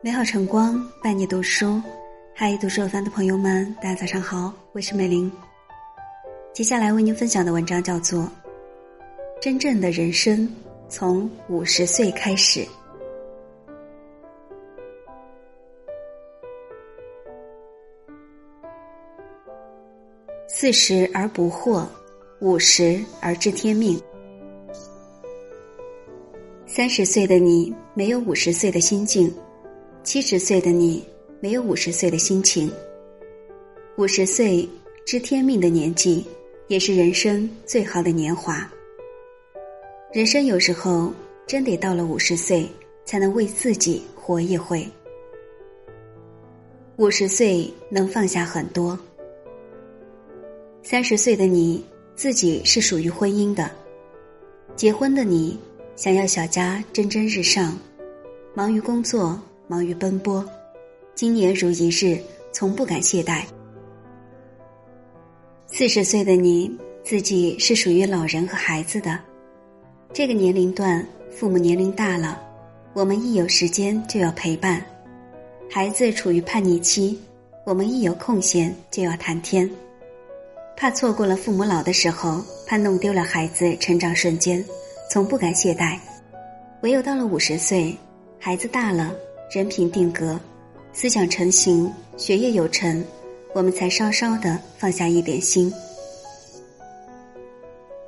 美好晨光伴你读书，嗨，读书有范的朋友们，大家早上好，我是美玲。接下来为您分享的文章叫做《真正的人生从五十岁开始》。四十而不惑，五十而知天命。三十岁的你没有五十岁的心境，七十岁的你没有五十岁的心情。五十岁知天命的年纪，也是人生最好的年华。人生有时候真得到了五十岁，才能为自己活一回。五十岁能放下很多。三十岁的你自己是属于婚姻的，结婚的你。想要小家蒸蒸日上，忙于工作，忙于奔波，今年如一日，从不敢懈怠。四十岁的你自己是属于老人和孩子的，这个年龄段，父母年龄大了，我们一有时间就要陪伴；孩子处于叛逆期，我们一有空闲就要谈天。怕错过了父母老的时候，怕弄丢了孩子成长瞬间。从不敢懈怠，唯有到了五十岁，孩子大了，人品定格，思想成型，学业有成，我们才稍稍的放下一点心。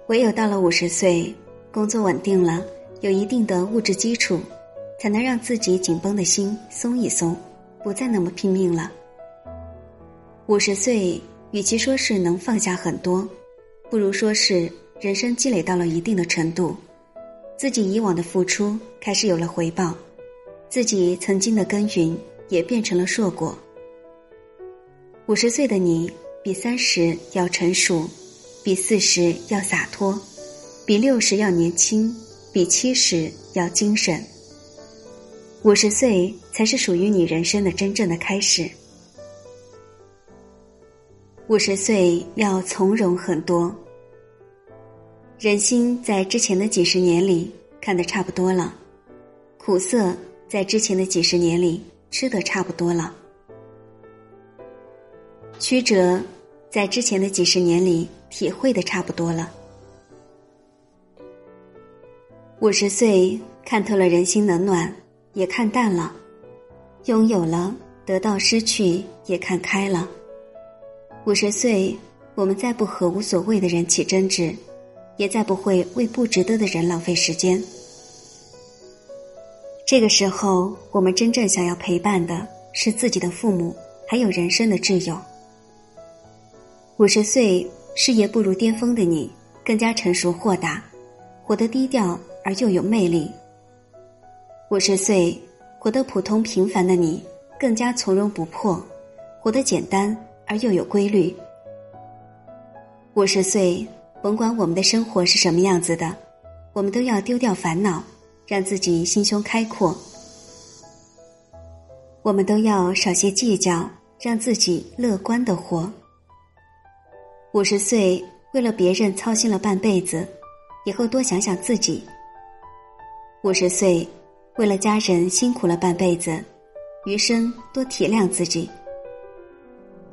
唯有到了五十岁，工作稳定了，有一定的物质基础，才能让自己紧绷的心松一松，不再那么拼命了。五十岁，与其说是能放下很多，不如说是人生积累到了一定的程度。自己以往的付出开始有了回报，自己曾经的耕耘也变成了硕果。五十岁的你比三十要成熟，比四十要洒脱，比六十要年轻，比七十要精神。五十岁才是属于你人生的真正的开始。五十岁要从容很多。人心在之前的几十年里看得差不多了，苦涩在之前的几十年里吃得差不多了，曲折在之前的几十年里体会的差不多了。五十岁看透了人心冷暖，也看淡了，拥有了得到失去也看开了。五十岁，我们再不和无所谓的人起争执。也再不会为不值得的人浪费时间。这个时候，我们真正想要陪伴的是自己的父母，还有人生的挚友。五十岁，事业步入巅峰的你，更加成熟豁达，活得低调而又有魅力。五十岁，活得普通平凡的你，更加从容不迫，活得简单而又有规律。五十岁。甭管我们的生活是什么样子的，我们都要丢掉烦恼，让自己心胸开阔；我们都要少些计较，让自己乐观的活。五十岁为了别人操心了半辈子，以后多想想自己；五十岁为了家人辛苦了半辈子，余生多体谅自己。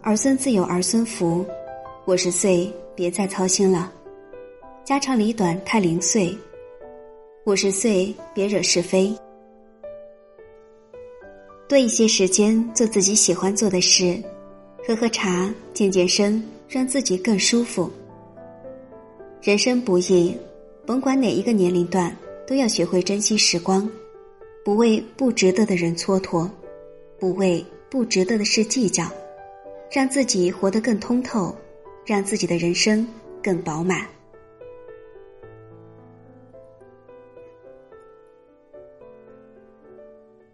儿孙自有儿孙福，五十岁别再操心了。家长里短太零碎，五十岁别惹是非，多一些时间做自己喜欢做的事，喝喝茶，健健身，让自己更舒服。人生不易，甭管哪一个年龄段，都要学会珍惜时光，不为不值得的人蹉跎，不为不值得的事计较，让自己活得更通透，让自己的人生更饱满。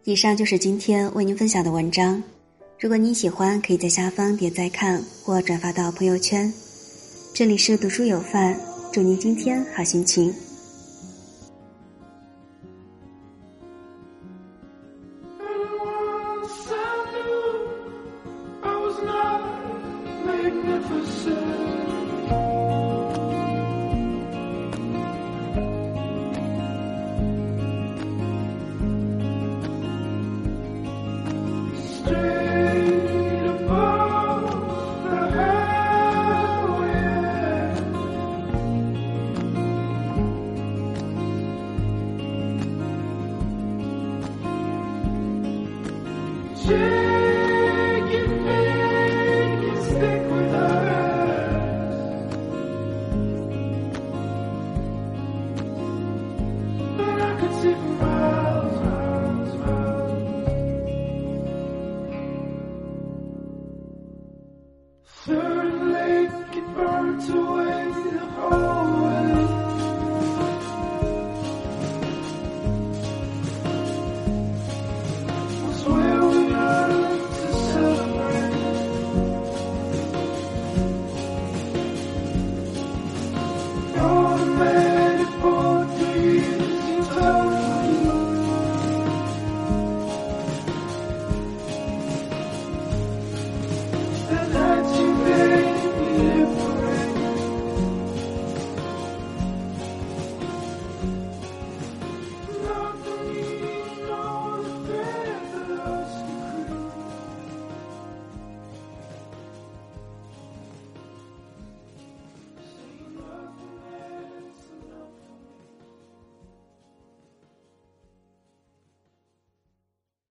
以上就是今天为您分享的文章。如果您喜欢，可以在下方点赞看或转发到朋友圈。这里是读书有范，祝您今天好心情。